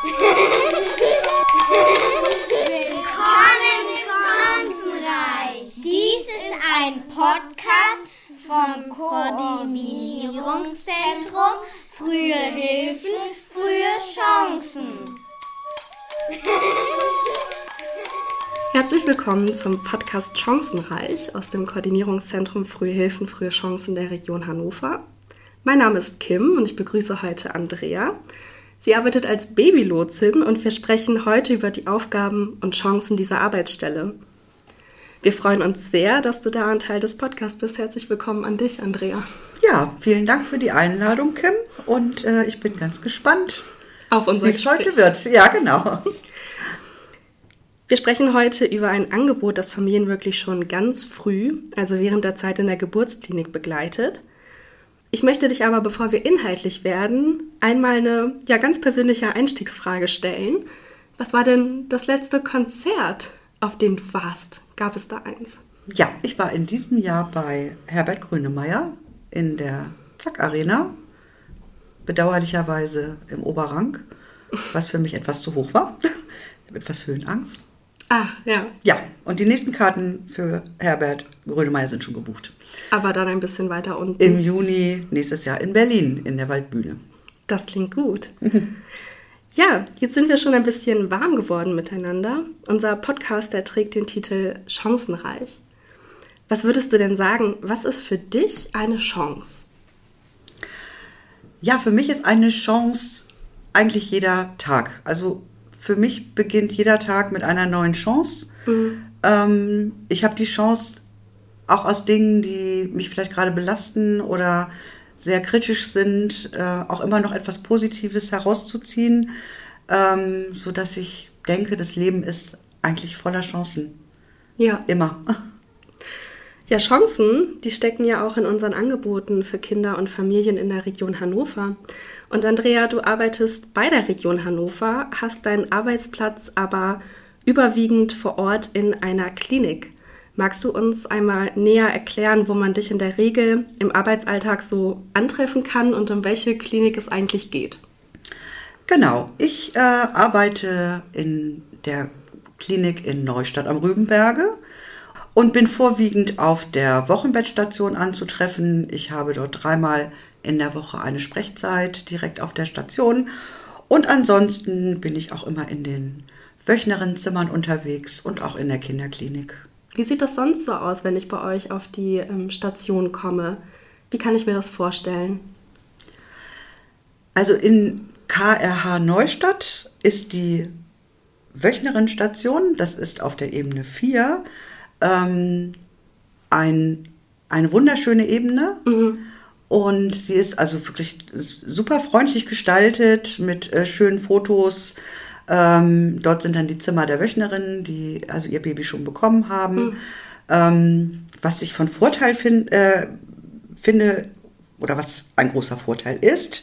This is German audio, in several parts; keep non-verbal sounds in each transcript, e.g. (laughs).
Willkommen Chancenreich. Dies ist ein Podcast vom Koordinierungszentrum Frühe Hilfen, frühe Chancen. Herzlich willkommen zum Podcast Chancenreich aus dem Koordinierungszentrum Frühe Hilfen, frühe Chancen der Region Hannover. Mein Name ist Kim und ich begrüße heute Andrea. Sie arbeitet als Babylotsin und wir sprechen heute über die Aufgaben und Chancen dieser Arbeitsstelle. Wir freuen uns sehr, dass du da ein Teil des Podcasts bist. Herzlich willkommen an dich, Andrea. Ja, vielen Dank für die Einladung, Kim. Und äh, ich bin ganz gespannt, auf unser wie es heute wird. Ja, genau. Wir sprechen heute über ein Angebot, das Familien wirklich schon ganz früh, also während der Zeit in der Geburtsklinik begleitet. Ich möchte dich aber, bevor wir inhaltlich werden, einmal eine ja, ganz persönliche Einstiegsfrage stellen. Was war denn das letzte Konzert, auf dem du warst? Gab es da eins? Ja, ich war in diesem Jahr bei Herbert Grönemeyer in der Zack Arena. Bedauerlicherweise im Oberrang, was für mich etwas zu hoch war. (laughs) etwas Höhenangst. Ah, ja. Ja, und die nächsten Karten für Herbert Grönemeyer sind schon gebucht. Aber dann ein bisschen weiter unten. Im Juni nächstes Jahr in Berlin in der Waldbühne. Das klingt gut. (laughs) ja, jetzt sind wir schon ein bisschen warm geworden miteinander. Unser Podcast, der trägt den Titel Chancenreich. Was würdest du denn sagen, was ist für dich eine Chance? Ja, für mich ist eine Chance eigentlich jeder Tag. Also für mich beginnt jeder Tag mit einer neuen Chance. Mhm. Ähm, ich habe die Chance, auch aus Dingen, die mich vielleicht gerade belasten oder sehr kritisch sind, äh, auch immer noch etwas Positives herauszuziehen, ähm, so dass ich denke, das Leben ist eigentlich voller Chancen. Ja. Immer. Ja, Chancen, die stecken ja auch in unseren Angeboten für Kinder und Familien in der Region Hannover. Und Andrea, du arbeitest bei der Region Hannover, hast deinen Arbeitsplatz aber überwiegend vor Ort in einer Klinik. Magst du uns einmal näher erklären, wo man dich in der Regel im Arbeitsalltag so antreffen kann und um welche Klinik es eigentlich geht? Genau, ich äh, arbeite in der Klinik in Neustadt am Rübenberge und bin vorwiegend auf der Wochenbettstation anzutreffen. Ich habe dort dreimal in der Woche eine Sprechzeit direkt auf der Station und ansonsten bin ich auch immer in den Wöchnerinnenzimmern unterwegs und auch in der Kinderklinik. Wie sieht das sonst so aus, wenn ich bei euch auf die ähm, Station komme? Wie kann ich mir das vorstellen? Also in KRH Neustadt ist die Wöchnerinnenstation, das ist auf der Ebene 4, ähm, ein, eine wunderschöne Ebene. Mhm. Und sie ist also wirklich super freundlich gestaltet mit äh, schönen Fotos, ähm, dort sind dann die Zimmer der Wöchnerinnen, die also ihr Baby schon bekommen haben. Mhm. Ähm, was ich von Vorteil find, äh, finde, oder was ein großer Vorteil ist,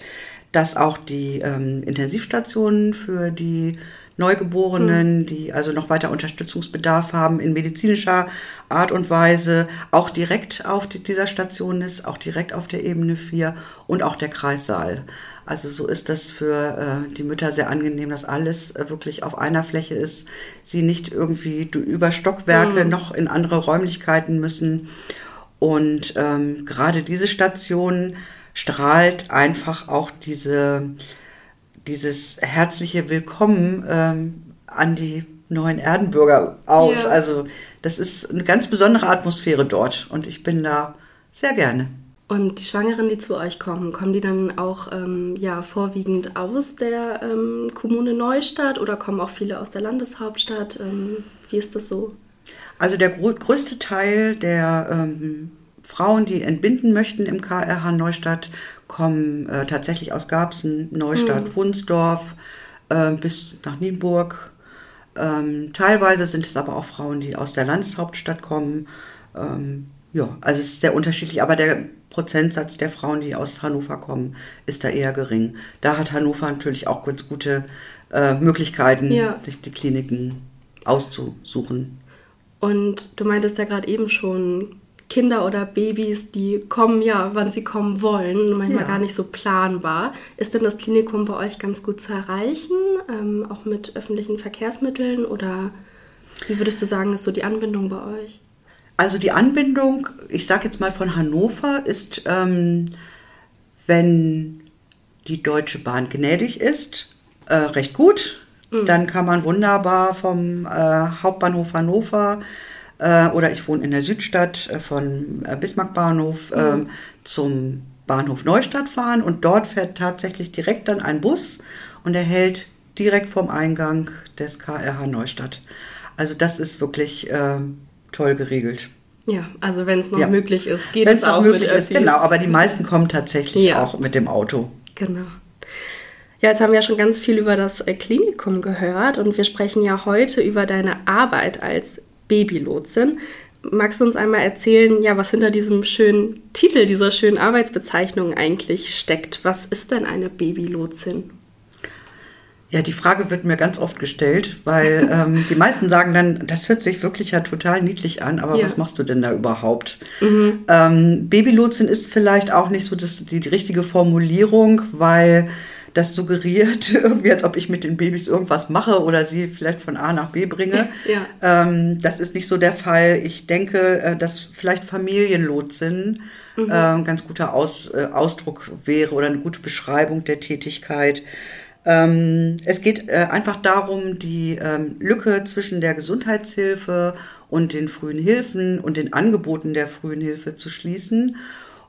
dass auch die ähm, Intensivstationen für die Neugeborenen, mhm. die also noch weiter Unterstützungsbedarf haben in medizinischer Art und Weise, auch direkt auf die, dieser Station ist, auch direkt auf der Ebene 4 und auch der Kreissaal. Also so ist das für äh, die Mütter sehr angenehm, dass alles äh, wirklich auf einer Fläche ist, sie nicht irgendwie über Stockwerke mhm. noch in andere Räumlichkeiten müssen. Und ähm, gerade diese Station strahlt einfach auch diese, dieses herzliche Willkommen ähm, an die neuen Erdenbürger aus. Ja. Also das ist eine ganz besondere Atmosphäre dort und ich bin da sehr gerne. Und die Schwangeren, die zu euch kommen, kommen die dann auch ähm, ja, vorwiegend aus der ähm, Kommune Neustadt oder kommen auch viele aus der Landeshauptstadt? Ähm, wie ist das so? Also der größte Teil der ähm, Frauen, die entbinden möchten im KRH Neustadt, kommen äh, tatsächlich aus Garbsen, Neustadt, mhm. Wunsdorf äh, bis nach Nienburg. Ähm, teilweise sind es aber auch Frauen, die aus der Landeshauptstadt kommen. Ähm, ja, also es ist sehr unterschiedlich, aber der Prozentsatz der Frauen, die aus Hannover kommen, ist da eher gering. Da hat Hannover natürlich auch ganz gute äh, Möglichkeiten, ja. sich die Kliniken auszusuchen. Und du meintest ja gerade eben schon, Kinder oder Babys, die kommen ja, wann sie kommen wollen, manchmal Ja. gar nicht so planbar. Ist denn das Klinikum bei euch ganz gut zu erreichen, ähm, auch mit öffentlichen Verkehrsmitteln oder wie würdest du sagen, ist so die Anbindung bei euch? Also die Anbindung, ich sage jetzt mal von Hannover, ist, ähm, wenn die Deutsche Bahn gnädig ist, äh, recht gut. Dann kann man wunderbar vom äh, Hauptbahnhof Hannover äh, oder ich wohne in der Südstadt äh, von äh, Bismarckbahnhof ähm, zum Bahnhof Neustadt fahren und dort fährt tatsächlich direkt dann ein Bus und er hält direkt vorm Eingang des KRH Neustadt. Also das ist wirklich äh, toll geregelt. Ja, also wenn es noch Ja. möglich ist, geht Wenn es auch möglich mit ist, genau. Aber die meisten kommen tatsächlich Ja. auch mit dem Auto. Genau. Ja, jetzt haben wir ja schon ganz viel über das Klinikum gehört und wir sprechen ja heute über deine Arbeit als Babylotsin. Magst du uns einmal erzählen, ja, was hinter diesem schönen Titel, dieser schönen Arbeitsbezeichnung eigentlich steckt? Was ist denn eine Babylotsin? Ja, die Frage wird mir ganz oft gestellt, weil (laughs) ähm, die meisten sagen dann, das hört sich wirklich ja total niedlich an, aber Ja. was machst du denn da überhaupt? Ähm, Babylotsin ist vielleicht auch nicht so das, die, die richtige Formulierung, weil das suggeriert (laughs) irgendwie, als ob ich mit den Babys irgendwas mache oder sie vielleicht von A nach B bringe. Ja. Ähm, das ist nicht so der Fall. Ich denke, äh, dass vielleicht Familienlotsin äh, ein ganz guter Aus, äh, Ausdruck wäre oder eine gute Beschreibung der Tätigkeit. Ähm, es geht äh, einfach darum, die ähm, Lücke zwischen der Gesundheitshilfe und den frühen Hilfen und den Angeboten der frühen Hilfe zu schließen.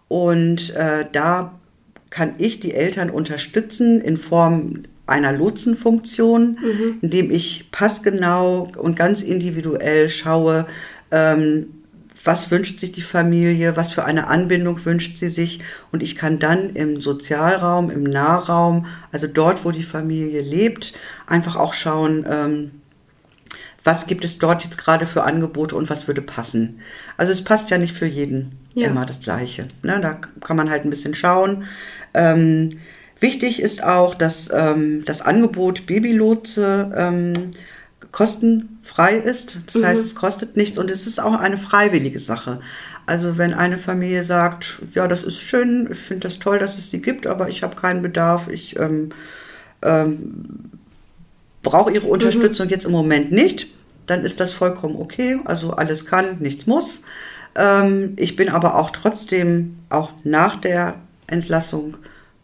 Und äh, da kann ich die Eltern unterstützen in Form einer Lotsenfunktion, indem ich passgenau und ganz individuell schaue, ähm, was wünscht sich die Familie, was für eine Anbindung wünscht sie sich. Und ich kann dann im Sozialraum, im Nahraum, also dort, wo die Familie lebt, einfach auch schauen, ähm, was gibt es dort jetzt gerade für Angebote und was würde passen. Also es passt ja nicht für jeden Ja. immer das Gleiche. Ne? Da kann man halt ein bisschen schauen. Ähm, wichtig ist auch, dass ähm, das Angebot Babylotse ähm, kostenfrei ist. Das heißt, es kostet nichts und es ist auch eine freiwillige Sache. Also wenn eine Familie sagt, ja, das ist schön, ich finde das toll, dass es sie gibt, aber ich habe keinen Bedarf, ich ähm, brauche ihre Unterstützung jetzt im Moment nicht, dann ist das vollkommen okay. Also alles kann, nichts muss. Ähm, ich bin aber auch trotzdem auch nach der Entlassung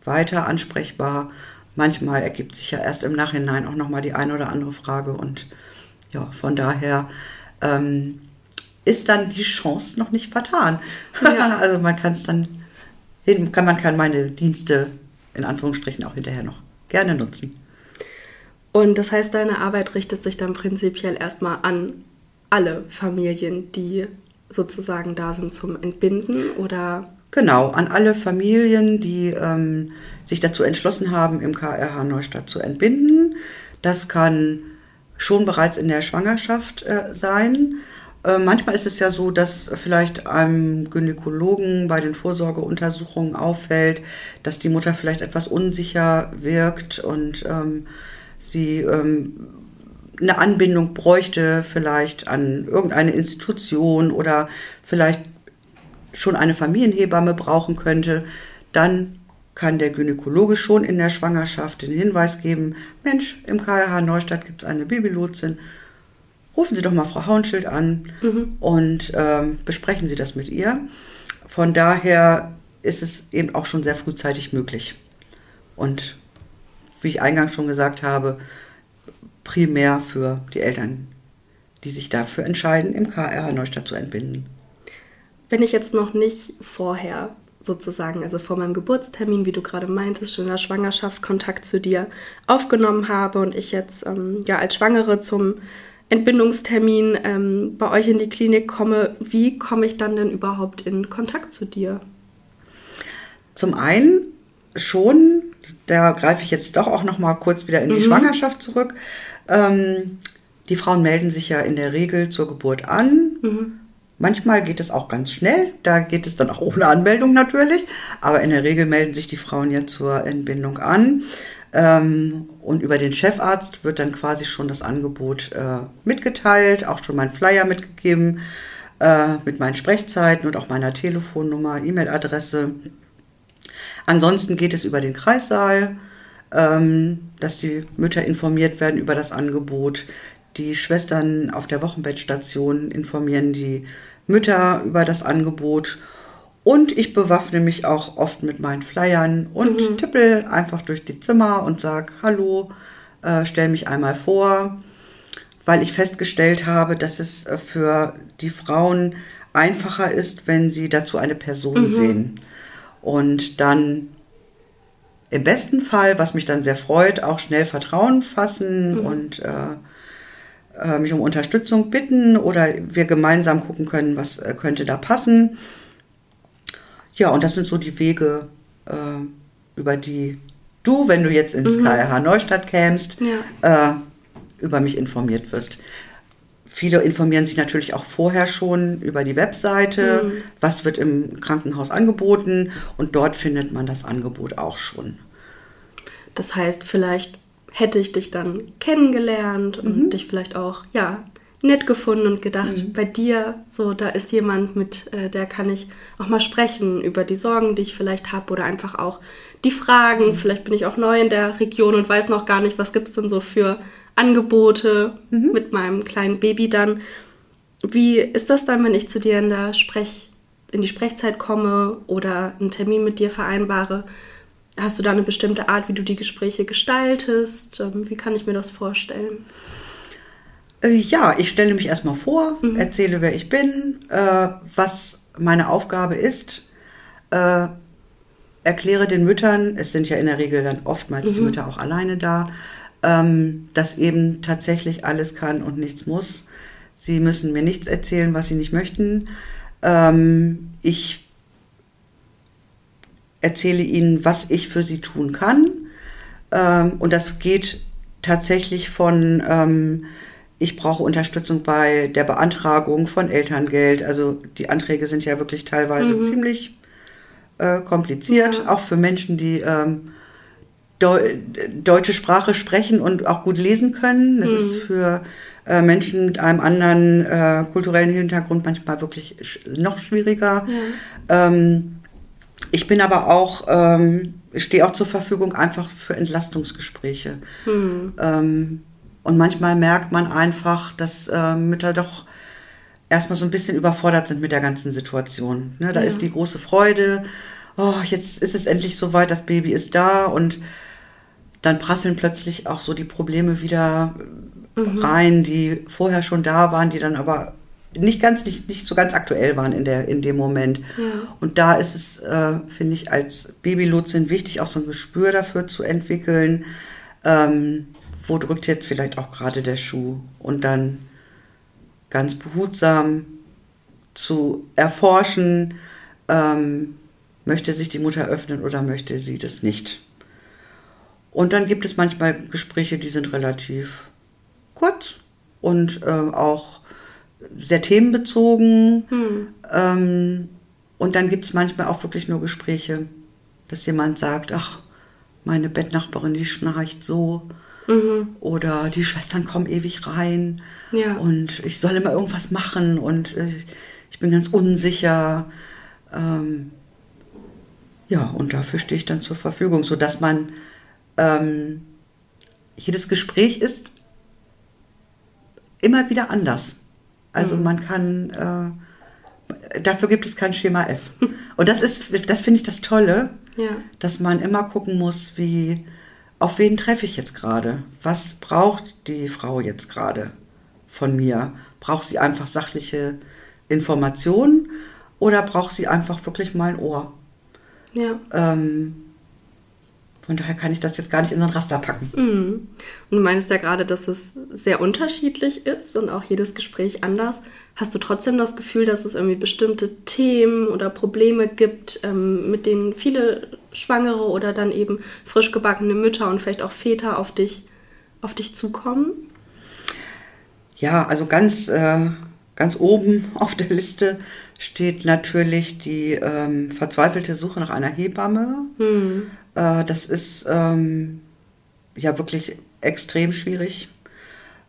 weiter ansprechbar. Manchmal ergibt sich ja erst im Nachhinein auch nochmal die eine oder andere Frage und ja, von daher ähm, ist dann die Chance noch nicht vertan. Ja. (laughs) also man kann es dann kann man kann meine Dienste in Anführungsstrichen auch hinterher noch gerne nutzen. Und das heißt, deine Arbeit richtet sich dann prinzipiell erstmal an alle Familien, die sozusagen da sind zum Entbinden oder Genau, an alle Familien, die ähm, sich dazu entschlossen haben, im KRH Neustadt zu entbinden. Das kann schon bereits in der Schwangerschaft äh, sein. Äh, manchmal ist es ja so, dass vielleicht einem Gynäkologen bei den Vorsorgeuntersuchungen auffällt, dass die Mutter vielleicht etwas unsicher wirkt und ähm, sie ähm, eine Anbindung bräuchte, vielleicht an irgendeine Institution oder vielleicht schon eine Familienhebamme brauchen könnte, dann kann der Gynäkologe schon in der Schwangerschaft den Hinweis geben, Mensch, im KRH Neustadt gibt es eine Babylotsin, rufen Sie doch mal Frau Hauenschild an und ähm, besprechen Sie das mit ihr. Von daher ist es eben auch schon sehr frühzeitig möglich. Und wie ich eingangs schon gesagt habe, primär für die Eltern, die sich dafür entscheiden, im KRH Neustadt zu entbinden. Wenn ich jetzt noch nicht vorher sozusagen, also vor meinem Geburtstermin, wie du gerade meintest, schon in der Schwangerschaft Kontakt zu dir aufgenommen habe und ich jetzt ähm, ja als Schwangere zum Entbindungstermin ähm, bei euch in die Klinik komme, wie komme ich dann denn überhaupt in Kontakt zu dir? Zum einen schon, da greife ich jetzt doch auch noch mal kurz wieder in die Schwangerschaft zurück. Ähm, die Frauen melden sich ja in der Regel zur Geburt an. Manchmal geht es auch ganz schnell, da geht es dann auch ohne Anmeldung natürlich, aber in der Regel melden sich die Frauen ja zur Entbindung an. Ähm, und über den Chefarzt wird dann quasi schon das Angebot äh, mitgeteilt, auch schon mein Flyer mitgegeben. äh, mit meinen Sprechzeiten und auch meiner Telefonnummer, E-Mail-Adresse. Ansonsten geht es über den Kreissaal, ähm, dass die Mütter informiert werden über das Angebot. Die Schwestern auf der Wochenbettstation informieren die Mütter über das Angebot. Und ich bewaffne mich auch oft mit meinen Flyern und mhm. tippel einfach durch die Zimmer und sage Hallo, äh, stell mich einmal vor, weil ich festgestellt habe, dass es äh, für die Frauen einfacher ist, wenn sie dazu eine Person mhm. sehen. Und dann im besten Fall, was mich dann sehr freut, auch schnell Vertrauen fassen mhm. und äh, äh, mich um Unterstützung bitten oder wir gemeinsam gucken können, was äh, könnte da passen. Ja, und das sind so die Wege, äh, über die du, wenn du jetzt ins mhm. KRH Neustadt kämst, ja. Äh, über mich informiert wirst. Viele informieren sich natürlich auch vorher schon über die Webseite, mhm. was wird im Krankenhaus angeboten und dort findet man das Angebot auch schon. Das heißt, vielleicht hätte ich dich dann kennengelernt und mhm. dich vielleicht auch, ja, nett gefunden und gedacht, mhm. bei dir, so, da ist jemand, mit äh, der kann ich auch mal sprechen über die Sorgen, die ich vielleicht habe oder einfach auch die Fragen. Mhm. Vielleicht bin ich auch neu in der Region und weiß noch gar nicht, was gibt es denn so für Angebote mhm. mit meinem kleinen Baby dann. Wie ist das dann, wenn ich zu dir in der Sprech, in die Sprechzeit komme oder einen Termin mit dir vereinbare? Hast du da eine bestimmte Art, wie du die Gespräche gestaltest? Ähm, wie kann ich mir das vorstellen? Äh, ja, ich stelle mich erstmal vor, mhm. erzähle, wer ich bin, äh, was meine Aufgabe ist, äh, erkläre den Müttern, es sind ja in der Regel dann oftmals mhm. die Mütter auch alleine da, ähm, dass eben tatsächlich alles kann und nichts muss. Sie müssen mir nichts erzählen, was sie nicht möchten. Ähm, ich erzähle ihnen, was ich für sie tun kann. Ähm, und das geht tatsächlich von, ähm, ich brauche Unterstützung bei der Beantragung von Elterngeld. Also die Anträge sind ja wirklich teilweise mhm. ziemlich äh, kompliziert, ja. auch für Menschen, die ähm, Deu deutsche Sprache sprechen und auch gut lesen können. Das mhm. ist für äh, Menschen mit einem anderen äh, kulturellen Hintergrund manchmal wirklich sch noch schwieriger. Ja. Ähm, ich bin aber auch, ähm, stehe auch zur Verfügung einfach für Entlastungsgespräche. Hm. Ähm, und manchmal merkt man einfach, dass äh, Mütter doch erstmal so ein bisschen überfordert sind mit der ganzen Situation. Ne, da ja. ist die große Freude, oh, jetzt ist es endlich soweit, das Baby ist da und dann prasseln plötzlich auch so die Probleme wieder mhm. rein, die vorher schon da waren, die dann aber nicht ganz, nicht, nicht so ganz aktuell waren in, der, in dem Moment. Ja. Und da ist es, äh, finde ich, als Babylotsin wichtig, auch so ein Gespür dafür zu entwickeln, ähm, wo drückt jetzt vielleicht auch gerade der Schuh und dann ganz behutsam zu erforschen, ähm, möchte sich die Mutter öffnen oder möchte sie das nicht. Und dann gibt es manchmal Gespräche, die sind relativ kurz und äh, auch sehr themenbezogen. Hm. Ähm, und dann gibt es manchmal auch wirklich nur Gespräche, dass jemand sagt, ach, meine Bettnachbarin, die schnarcht so. Mhm. Oder die Schwestern kommen ewig rein. Ja. Und ich soll immer irgendwas machen und äh, ich bin ganz unsicher. Ähm, ja, und dafür stehe ich dann zur Verfügung, sodass man ähm, jedes Gespräch ist immer wieder anders. Also mhm. man kann, äh, dafür gibt es kein Schema F. (laughs) Und das ist, das finde ich das Tolle, ja. dass man immer gucken muss, wie, auf wen treffe ich jetzt gerade? Was braucht die Frau jetzt gerade von mir? Braucht sie einfach sachliche Informationen oder braucht sie einfach wirklich mal ein Ohr? Ja. Ähm, von daher kann ich das jetzt gar nicht in so ein Raster packen. Mhm. Und du meinst ja gerade, dass es sehr unterschiedlich ist und auch jedes Gespräch anders. Hast du trotzdem das Gefühl, dass es irgendwie bestimmte Themen oder Probleme gibt, ähm, mit denen viele Schwangere oder dann eben frisch gebackene Mütter und vielleicht auch Väter auf dich, auf dich zukommen? Ja, also ganz, äh, ganz oben (laughs) auf der Liste steht natürlich die ähm, verzweifelte Suche nach einer Hebamme. Mhm äh, das ist ähm, ja wirklich extrem schwierig.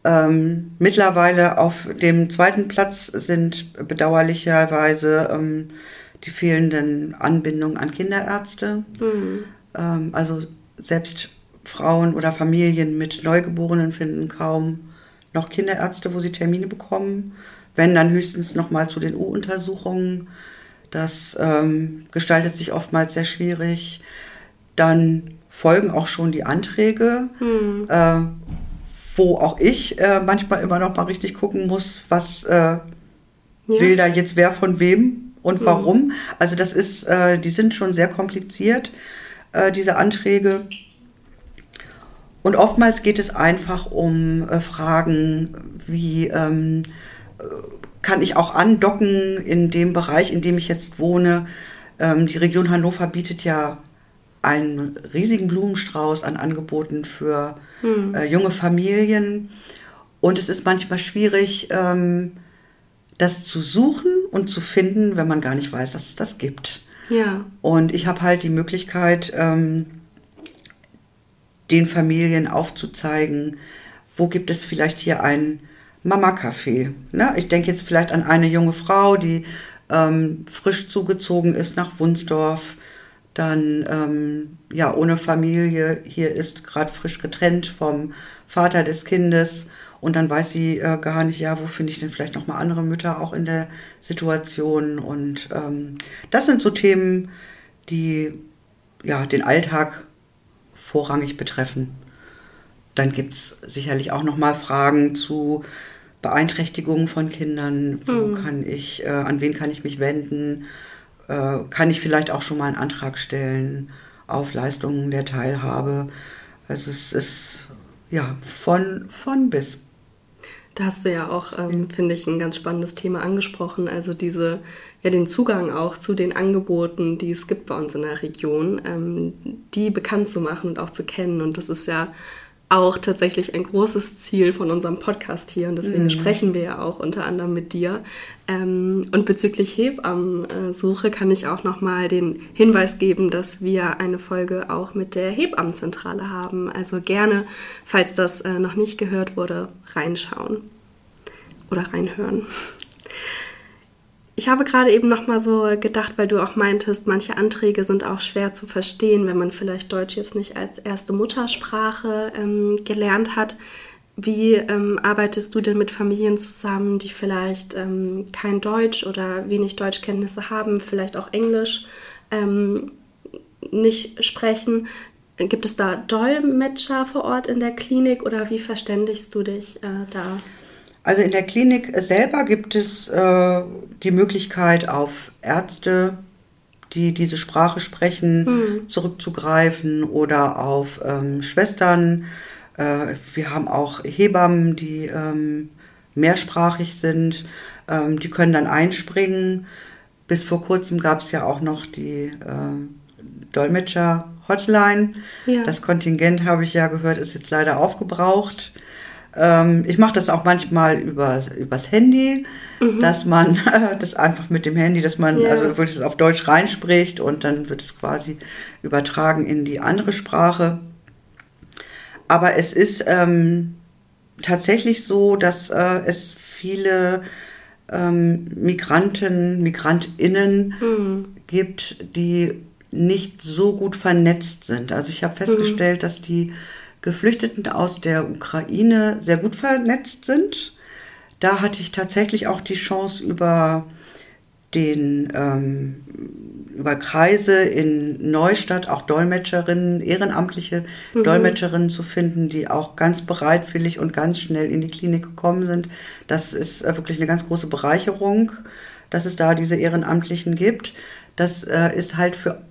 Ähm, mittlerweile auf dem zweiten Platz sind bedauerlicherweise ähm, die fehlenden Anbindungen an Kinderärzte. Mhm. Ähm, also selbst Frauen oder Familien mit Neugeborenen finden kaum noch Kinderärzte, wo sie Termine bekommen. Wenn dann höchstens noch mal zu den U-Untersuchungen. Das ähm, gestaltet sich oftmals sehr schwierig. Dann folgen auch schon die Anträge, hm. äh, wo auch ich äh, manchmal immer noch mal richtig gucken muss, was äh, ja. will da jetzt wer von wem und hm. warum. Also das ist, äh, die sind schon sehr kompliziert, äh, diese Anträge. Und oftmals geht es einfach um äh, Fragen wie, ähm, kann ich auch andocken in dem Bereich, in dem ich jetzt wohne. Ähm, die Region Hannover bietet ja einen riesigen Blumenstrauß an Angeboten für hm. äh, junge Familien. Und es ist manchmal schwierig, ähm, das zu suchen und zu finden, wenn man gar nicht weiß, dass es das gibt. Ja. Und ich habe halt die Möglichkeit, ähm, den Familien aufzuzeigen, wo gibt es vielleicht hier ein Mama-Café. Ne? Ich denke jetzt vielleicht an eine junge Frau, die ähm, frisch zugezogen ist nach Wunsdorf, dann ähm, ja ohne Familie hier ist, gerade frisch getrennt vom Vater des Kindes und dann weiß sie äh, gar nicht, ja, wo finde ich denn vielleicht noch mal andere Mütter auch in der Situation und ähm, das sind so Themen, die ja den Alltag vorrangig betreffen. Dann gibt es sicherlich auch noch mal Fragen zu Beeinträchtigungen von Kindern, wo mhm. kann ich, äh, an wen kann ich mich wenden, äh, kann ich vielleicht auch schon mal einen Antrag stellen auf Leistungen der Teilhabe. Also es ist ja von, von bis. Da hast du ja auch, ähm, finde ich, ein ganz spannendes Thema angesprochen. Also diese, ja, den Zugang auch zu den Angeboten, die es gibt bei uns in der Region, ähm, die bekannt zu machen und auch zu kennen. Und das ist ja auch tatsächlich ein großes Ziel von unserem Podcast hier und deswegen mhm. sprechen wir ja auch unter anderem mit dir. Ähm, und bezüglich Hebammensuche kann ich auch nochmal den Hinweis geben, dass wir eine Folge auch mit der Hebammenzentrale haben. Also gerne, falls das äh, noch nicht gehört wurde, reinschauen oder reinhören. Ich habe gerade eben noch mal so gedacht, weil du auch meintest, manche Anträge sind auch schwer zu verstehen, wenn man vielleicht Deutsch jetzt nicht als erste Muttersprache ähm, gelernt hat. Wie ähm, arbeitest du denn mit Familien zusammen, die vielleicht ähm, kein Deutsch oder wenig Deutschkenntnisse haben, vielleicht auch Englisch ähm, nicht sprechen? Gibt es da Dolmetscher vor Ort in der Klinik oder wie verständigst du dich äh, da? Also in der Klinik selber gibt es äh, die Möglichkeit, auf Ärzte, die diese Sprache sprechen, hm. zurückzugreifen oder auf ähm, Schwestern. Äh, wir haben auch Hebammen, die ähm, mehrsprachig sind. Ähm, die können dann einspringen. Bis vor kurzem gab es ja auch noch die äh, Dolmetscher-Hotline. Ja. Das Kontingent, habe ich ja gehört, ist jetzt leider aufgebraucht. Ähm, ich mache das auch manchmal über, übers Handy, mhm. dass man äh, (laughs) das einfach mit dem Handy, dass man, ja. also es auf Deutsch reinspricht und dann wird es quasi übertragen in die andere Sprache. Aber es ist ähm, tatsächlich so, dass äh, es viele ähm, Migranten, Migrantinnen mhm. gibt, die nicht so gut vernetzt sind. Also ich habe festgestellt, mhm. dass die Geflüchteten aus der Ukraine sehr gut vernetzt sind. Da hatte ich tatsächlich auch die Chance über den ähm, über Kreise in Neustadt auch Dolmetscherinnen, ehrenamtliche mhm. Dolmetscherinnen zu finden, die auch ganz bereitwillig und ganz schnell in die Klinik gekommen sind. Das ist äh, wirklich eine ganz große Bereicherung, dass es da diese Ehrenamtlichen gibt. Das äh, ist halt für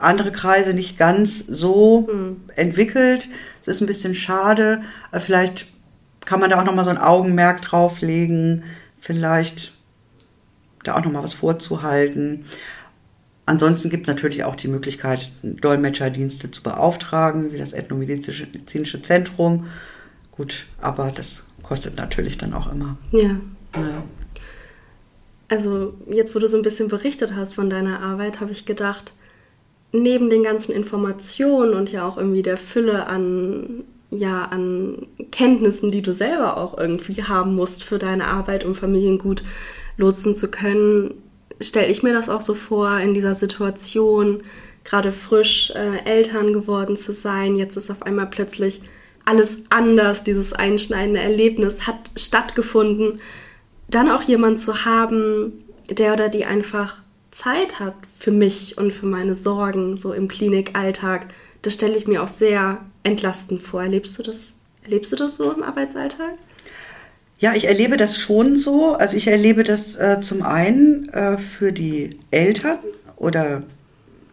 andere Kreise nicht ganz so mhm. entwickelt. Es ist ein bisschen schade. Vielleicht kann man da auch noch mal so ein Augenmerk drauflegen, vielleicht da auch noch mal was vorzuhalten. Ansonsten gibt es natürlich auch die Möglichkeit, Dolmetscherdienste zu beauftragen, wie das Ethnomedizinische Zentrum. Gut, aber das kostet natürlich dann auch immer. Ja. ja. Also jetzt, wo du so ein bisschen berichtet hast von deiner Arbeit, habe ich gedacht, neben den ganzen Informationen und ja auch irgendwie der Fülle an ja an Kenntnissen, die du selber auch irgendwie haben musst für deine Arbeit, um Familien gut lotsen zu können, stelle ich mir das auch so vor, in dieser Situation, gerade frisch äh, Eltern geworden zu sein. Jetzt ist auf einmal plötzlich alles anders. Dieses einschneidende Erlebnis hat stattgefunden. Dann auch jemand zu haben, der oder die einfach Zeit hat für mich und für meine Sorgen, so im Klinikalltag. Das stelle ich mir auch sehr entlastend vor. Erlebst du das, erlebst du das so im Arbeitsalltag? Ja, ich erlebe das schon so. Also ich erlebe das äh, zum einen äh, für die Eltern oder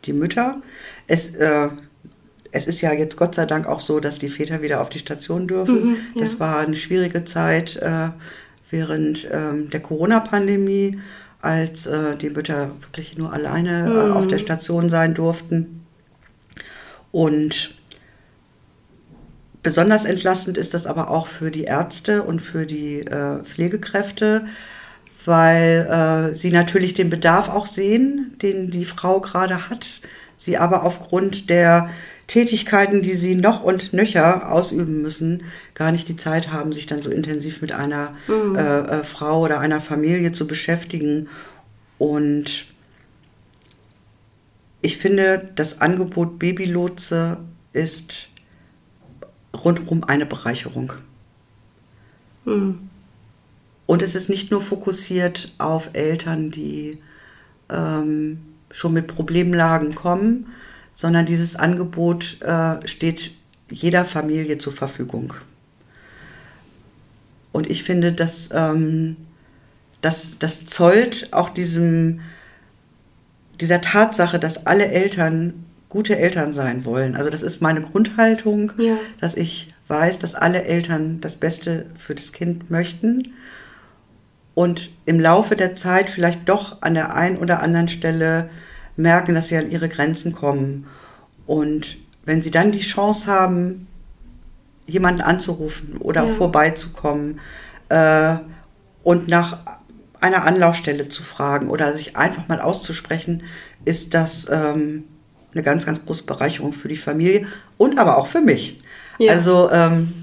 die Mütter. Es, äh, es ist ja jetzt Gott sei Dank auch so, dass die Väter wieder auf die Station dürfen. Mhm, ja. Das war eine schwierige Zeit äh, während ähm, der Corona-Pandemie, als äh, die Mütter wirklich nur alleine äh, mhm. auf der Station sein durften. Und besonders entlastend ist das aber auch für die Ärzte und für die äh, Pflegekräfte, weil äh, sie natürlich den Bedarf auch sehen, den die Frau gerade hat. Sie aber aufgrund der Tätigkeiten, die sie noch und nöcher ausüben müssen, gar nicht die Zeit haben, sich dann so intensiv mit einer mhm. äh, äh, Frau oder einer Familie zu beschäftigen. Und ich finde, das Angebot Babylotse ist rundherum eine Bereicherung. Mhm. Und es ist nicht nur fokussiert auf Eltern, die ähm, schon mit Problemlagen kommen, sondern dieses Angebot äh, steht jeder Familie zur Verfügung. Und ich finde, dass ähm, das, das zollt auch diesem, dieser Tatsache, dass alle Eltern gute Eltern sein wollen. Also das ist meine Grundhaltung, ja. dass ich weiß, dass alle Eltern das Beste für das Kind möchten und im Laufe der Zeit vielleicht doch an der einen oder anderen Stelle merken, dass sie an ihre Grenzen kommen. Und wenn sie dann die Chance haben, jemanden anzurufen oder ja. vorbeizukommen äh, und nach einer Anlaufstelle zu fragen oder sich einfach mal auszusprechen, ist das ähm, eine ganz, ganz große Bereicherung für die Familie und aber auch für mich. Ja. Also ähm,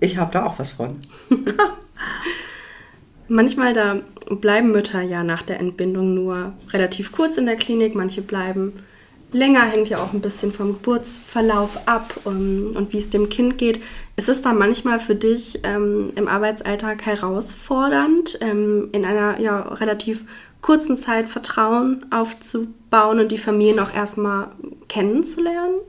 ich habe da auch was von. (laughs) Manchmal da bleiben Mütter ja nach der Entbindung nur relativ kurz in der Klinik, manche bleiben länger, hängt ja auch ein bisschen vom Geburtsverlauf ab und, und wie es dem Kind geht. Ist es da manchmal für dich ähm, im Arbeitsalltag herausfordernd, ähm, in einer ja, relativ kurzen Zeit Vertrauen aufzubauen und die Familien auch erstmal kennenzulernen?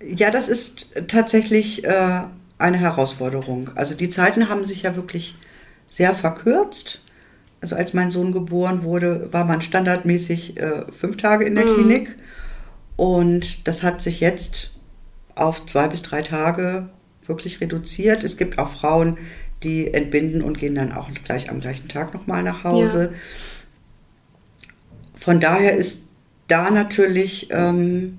Ja, das ist tatsächlich äh, eine Herausforderung. Also die Zeiten haben sich ja wirklich sehr verkürzt. Also als mein Sohn geboren wurde, war man standardmäßig äh, fünf Tage in der mhm. Klinik. Und das hat sich jetzt auf zwei bis drei Tage wirklich reduziert. Es gibt auch Frauen, die entbinden und gehen dann auch gleich am gleichen Tag nochmal nach Hause. Ja. Von daher ist da natürlich ähm,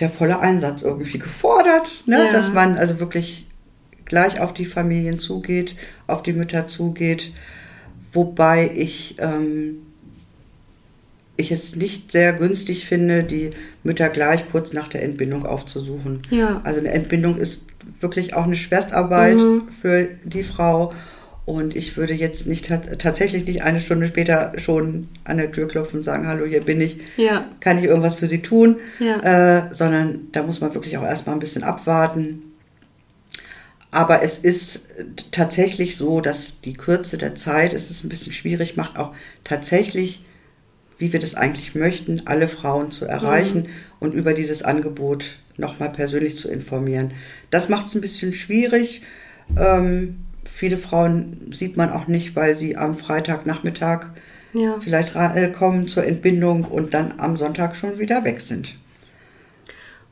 der volle Einsatz irgendwie gefordert, ne? Ja. dass man also wirklich gleich auf die Familien zugeht, auf die Mütter zugeht, wobei ich, ähm, ich es nicht sehr günstig finde, die Mütter gleich kurz nach der Entbindung aufzusuchen. Ja. Also eine Entbindung ist wirklich auch eine Schwerstarbeit mhm. für die Frau. Und ich würde jetzt nicht tatsächlich nicht eine Stunde später schon an der Tür klopfen und sagen, hallo, hier bin ich, ja. kann ich irgendwas für Sie tun, ja. äh, sondern da muss man wirklich auch erstmal ein bisschen abwarten. Aber es ist tatsächlich so, dass die Kürze der Zeit es ist ein bisschen schwierig macht, auch tatsächlich, wie wir das eigentlich möchten, alle Frauen zu erreichen mhm. und über dieses Angebot nochmal persönlich zu informieren. Das macht es ein bisschen schwierig. Ähm, viele Frauen sieht man auch nicht, weil sie am Freitagnachmittag ja. vielleicht äh, kommen zur Entbindung und dann am Sonntag schon wieder weg sind.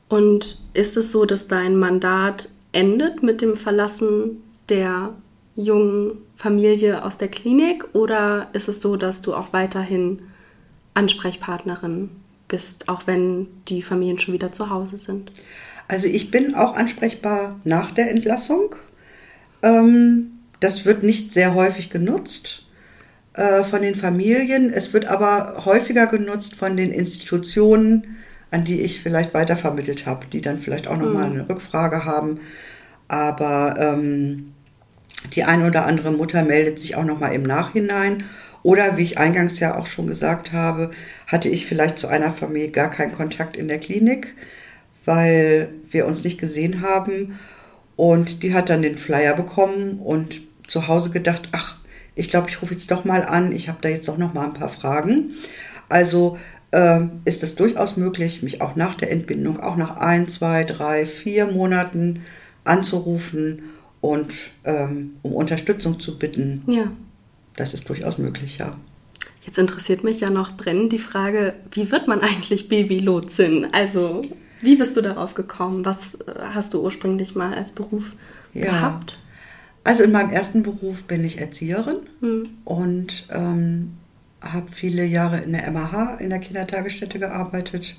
Und ist es so, dass dein Mandat endet mit dem Verlassen der jungen Familie aus der Klinik oder ist es so, dass du auch weiterhin Ansprechpartnerin bist, auch wenn die Familien schon wieder zu Hause sind? Also ich bin auch ansprechbar nach der Entlassung. Ähm, das wird nicht sehr häufig genutzt äh, von den Familien. Es wird aber häufiger genutzt von den Institutionen, an die ich vielleicht weitervermittelt habe, die dann vielleicht auch nochmal Mhm. eine Rückfrage haben. Aber ähm, die eine oder andere Mutter meldet sich auch nochmal im Nachhinein. Oder wie ich eingangs ja auch schon gesagt habe, hatte ich vielleicht zu einer Familie gar keinen Kontakt in der Klinik, weil wir uns nicht gesehen haben. Und die hat dann den Flyer bekommen und zu Hause gedacht, ach, ich glaube, ich rufe jetzt doch mal an, ich habe da jetzt doch noch mal ein paar Fragen. Also ähm, ist es durchaus möglich, mich auch nach der Entbindung, auch nach ein, zwei, drei, vier Monaten anzurufen und ähm, um Unterstützung zu bitten. Ja. Das ist durchaus möglich, ja. Jetzt interessiert mich ja noch brennend die Frage, wie wird man eigentlich Babylotsin? Also, wie bist du darauf gekommen? Was äh, hast du ursprünglich mal als Beruf Ja. gehabt? Also in meinem ersten Beruf bin ich Erzieherin Hm. und ähm, habe viele Jahre in der MAH, in der Kindertagesstätte gearbeitet,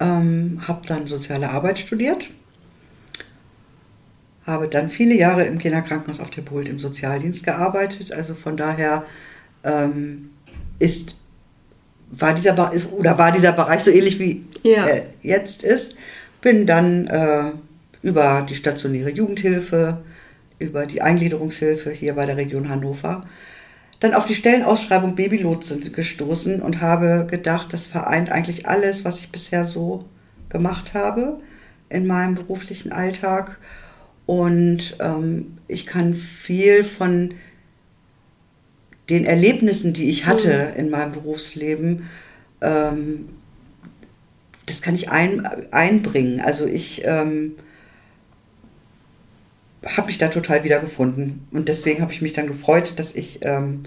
ähm, habe dann soziale Arbeit studiert, habe dann viele Jahre im Kinderkrankenhaus auf der Bult im Sozialdienst gearbeitet. Also von daher ähm, ist, war, dieser, ist, oder war dieser Bereich so ähnlich wie Ja. äh, jetzt ist. Bin dann äh, über die stationäre Jugendhilfe, über die Eingliederungshilfe hier bei der Region Hannover, dann auf die Stellenausschreibung Babylotsen gestoßen und habe gedacht, das vereint eigentlich alles, was ich bisher so gemacht habe in meinem beruflichen Alltag. Und ähm, ich kann viel von den Erlebnissen, die ich hatte in meinem Berufsleben, ähm, das kann ich ein, einbringen. Also ich ähm, habe mich da total wiedergefunden. Und deswegen habe ich mich dann gefreut, dass ich ähm,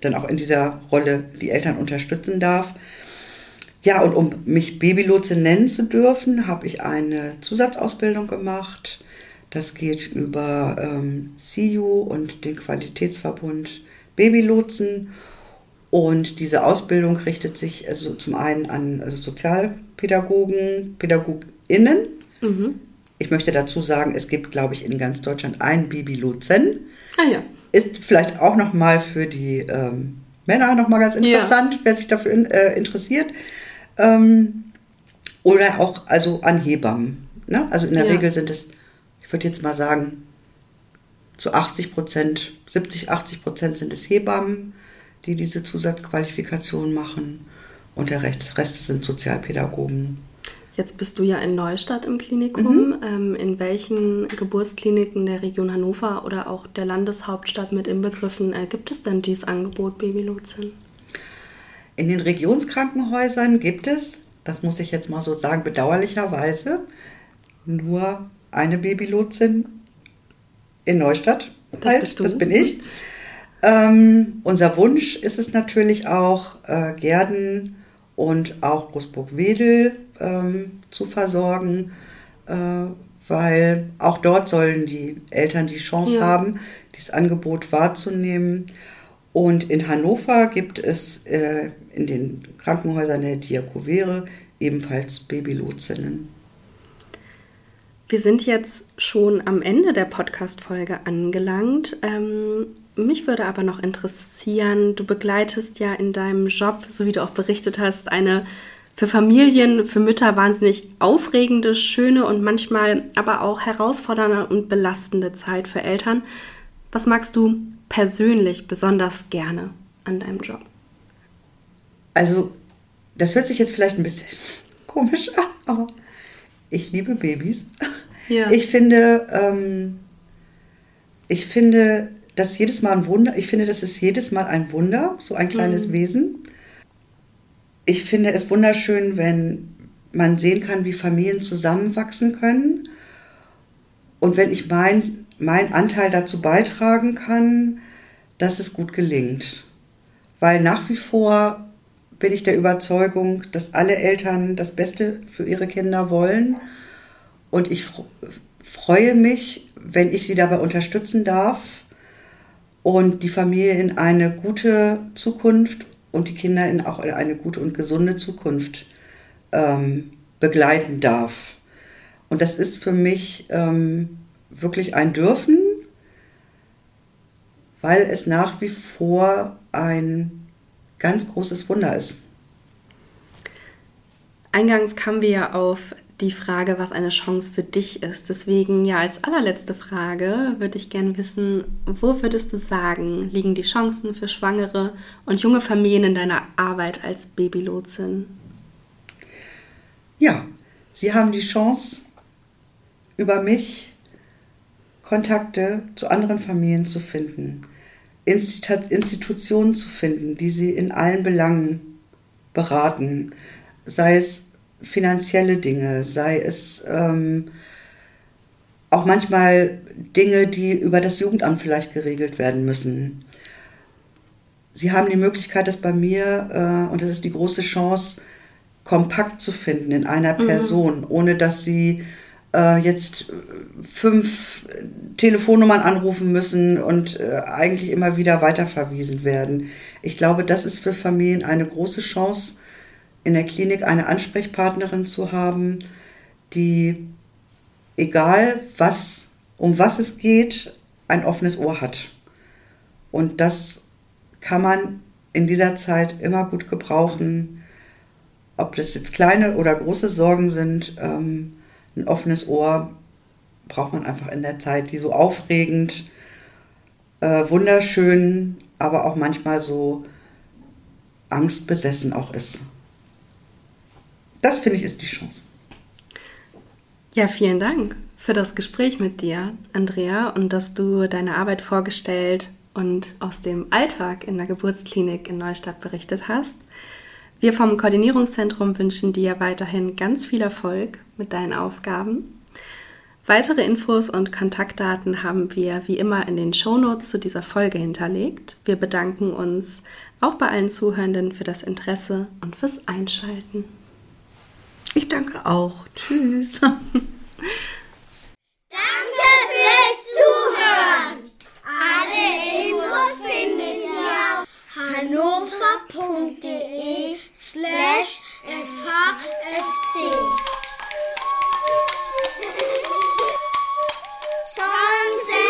dann auch in dieser Rolle die Eltern unterstützen darf. Ja, und um mich Babylotse nennen zu dürfen, habe ich eine Zusatzausbildung gemacht. Das geht über ähm, CIU und den Qualitätsverbund Babylotsen. Und diese Ausbildung richtet sich also zum einen an also Sozialpädagogen, PädagogInnen. Mhm. Ich möchte dazu sagen, es gibt, glaube ich, in ganz Deutschland einen Babylotsen. Ah ja. Ist vielleicht auch nochmal für die ähm, Männer nochmal ganz Ja. interessant, wer sich dafür in, äh, interessiert. Ähm, oder auch also an Hebammen. Ne? Also in der Ja. Regel sind es, ich würde jetzt mal sagen, zu 80 Prozent, 70, 80 Prozent sind es Hebammen, die diese Zusatzqualifikation machen. Und der Rest, Rest sind Sozialpädagogen. Jetzt bist du ja in Neustadt im Klinikum. Mhm. Ähm, in welchen Geburtskliniken der Region Hannover oder auch der Landeshauptstadt mit inbegriffen äh, gibt es denn dieses Angebot Babylotsin? In den Regionskrankenhäusern gibt es, das muss ich jetzt mal so sagen, bedauerlicherweise nur eine Babylotsin in Neustadt. Das halt, bist du. das bin ich. Ähm, unser Wunsch ist es natürlich auch, äh, Gärden und auch Großburg-Wedel ähm, zu versorgen, äh, weil auch dort sollen die Eltern die Chance Ja. haben, dieses Angebot wahrzunehmen. Und in Hannover gibt es äh, in den Krankenhäusern der Diakovere ebenfalls Babylotsinnen. Wir sind jetzt schon am Ende der Podcast-Folge angelangt. Ähm, mich würde aber noch interessieren, du begleitest ja in deinem Job, so wie du auch berichtet hast, eine für Familien, für Mütter wahnsinnig aufregende, schöne und manchmal aber auch herausfordernde und belastende Zeit für Eltern. Was magst du persönlich besonders gerne an deinem Job? Also, das hört sich jetzt vielleicht ein bisschen (laughs) komisch an, aber ich liebe Babys. Ja. Ich finde, ähm, ich finde, das jedes Mal ein Wunder. Ich finde, das ist jedes Mal ein Wunder, so ein kleines Wesen. Ich finde es wunderschön, wenn man sehen kann, wie Familien zusammenwachsen können. Und wenn ich mein, meinen Anteil dazu beitragen kann, dass es gut gelingt. Weil nach wie vor bin ich der Überzeugung, dass alle Eltern das Beste für ihre Kinder wollen. Und ich fr- freue mich, wenn ich sie dabei unterstützen darf und die Familie in eine gute Zukunft und die Kinder in auch in eine gute und gesunde Zukunft ähm, begleiten darf. Und das ist für mich ähm, wirklich ein Dürfen, weil es nach wie vor ein ganz großes Wunder ist. Eingangs kamen wir ja auf die Frage, was eine Chance für dich ist. Deswegen ja als allerletzte Frage würde ich gerne wissen, wo würdest du sagen, liegen die Chancen für schwangere und junge Familien in deiner Arbeit als Babylotsin? Ja, sie haben die Chance, über mich Kontakte zu anderen Familien zu finden, Institutionen zu finden, die sie in allen Belangen beraten, sei es finanzielle Dinge, sei es ähm, auch manchmal Dinge, die über das Jugendamt vielleicht geregelt werden müssen. Sie haben die Möglichkeit, das bei mir, äh, und das ist die große Chance, kompakt zu finden in einer mhm. Person, mhm. ohne dass sie äh, jetzt fünf Telefonnummern anrufen müssen und äh, eigentlich immer wieder weiterverwiesen werden. Ich glaube, das ist für Familien eine große Chance, in der Klinik eine Ansprechpartnerin zu haben, die, egal was, um was es geht, ein offenes Ohr hat. Und das kann man in dieser Zeit immer gut gebrauchen, ob das jetzt kleine oder große Sorgen sind. Ähm, ein offenes Ohr braucht man einfach in der Zeit, die so aufregend, äh, wunderschön, aber auch manchmal so angstbesessen auch ist. Das finde ich ist die Chance. Ja, vielen Dank für das Gespräch mit dir, Andrea, und dass du deine Arbeit vorgestellt und aus dem Alltag in der Geburtsklinik in Neustadt berichtet hast. Wir vom Koordinierungszentrum wünschen dir weiterhin ganz viel Erfolg mit deinen Aufgaben. Weitere Infos und Kontaktdaten haben wir wie immer in den Shownotes zu dieser Folge hinterlegt. Wir bedanken uns auch bei allen Zuhörenden für das Interesse und fürs Einschalten. Ich danke auch. Tschüss. (laughs) Danke fürs Zuhören. Alle Infos findet ihr auf hannover.de e slash FHFC. Sunset.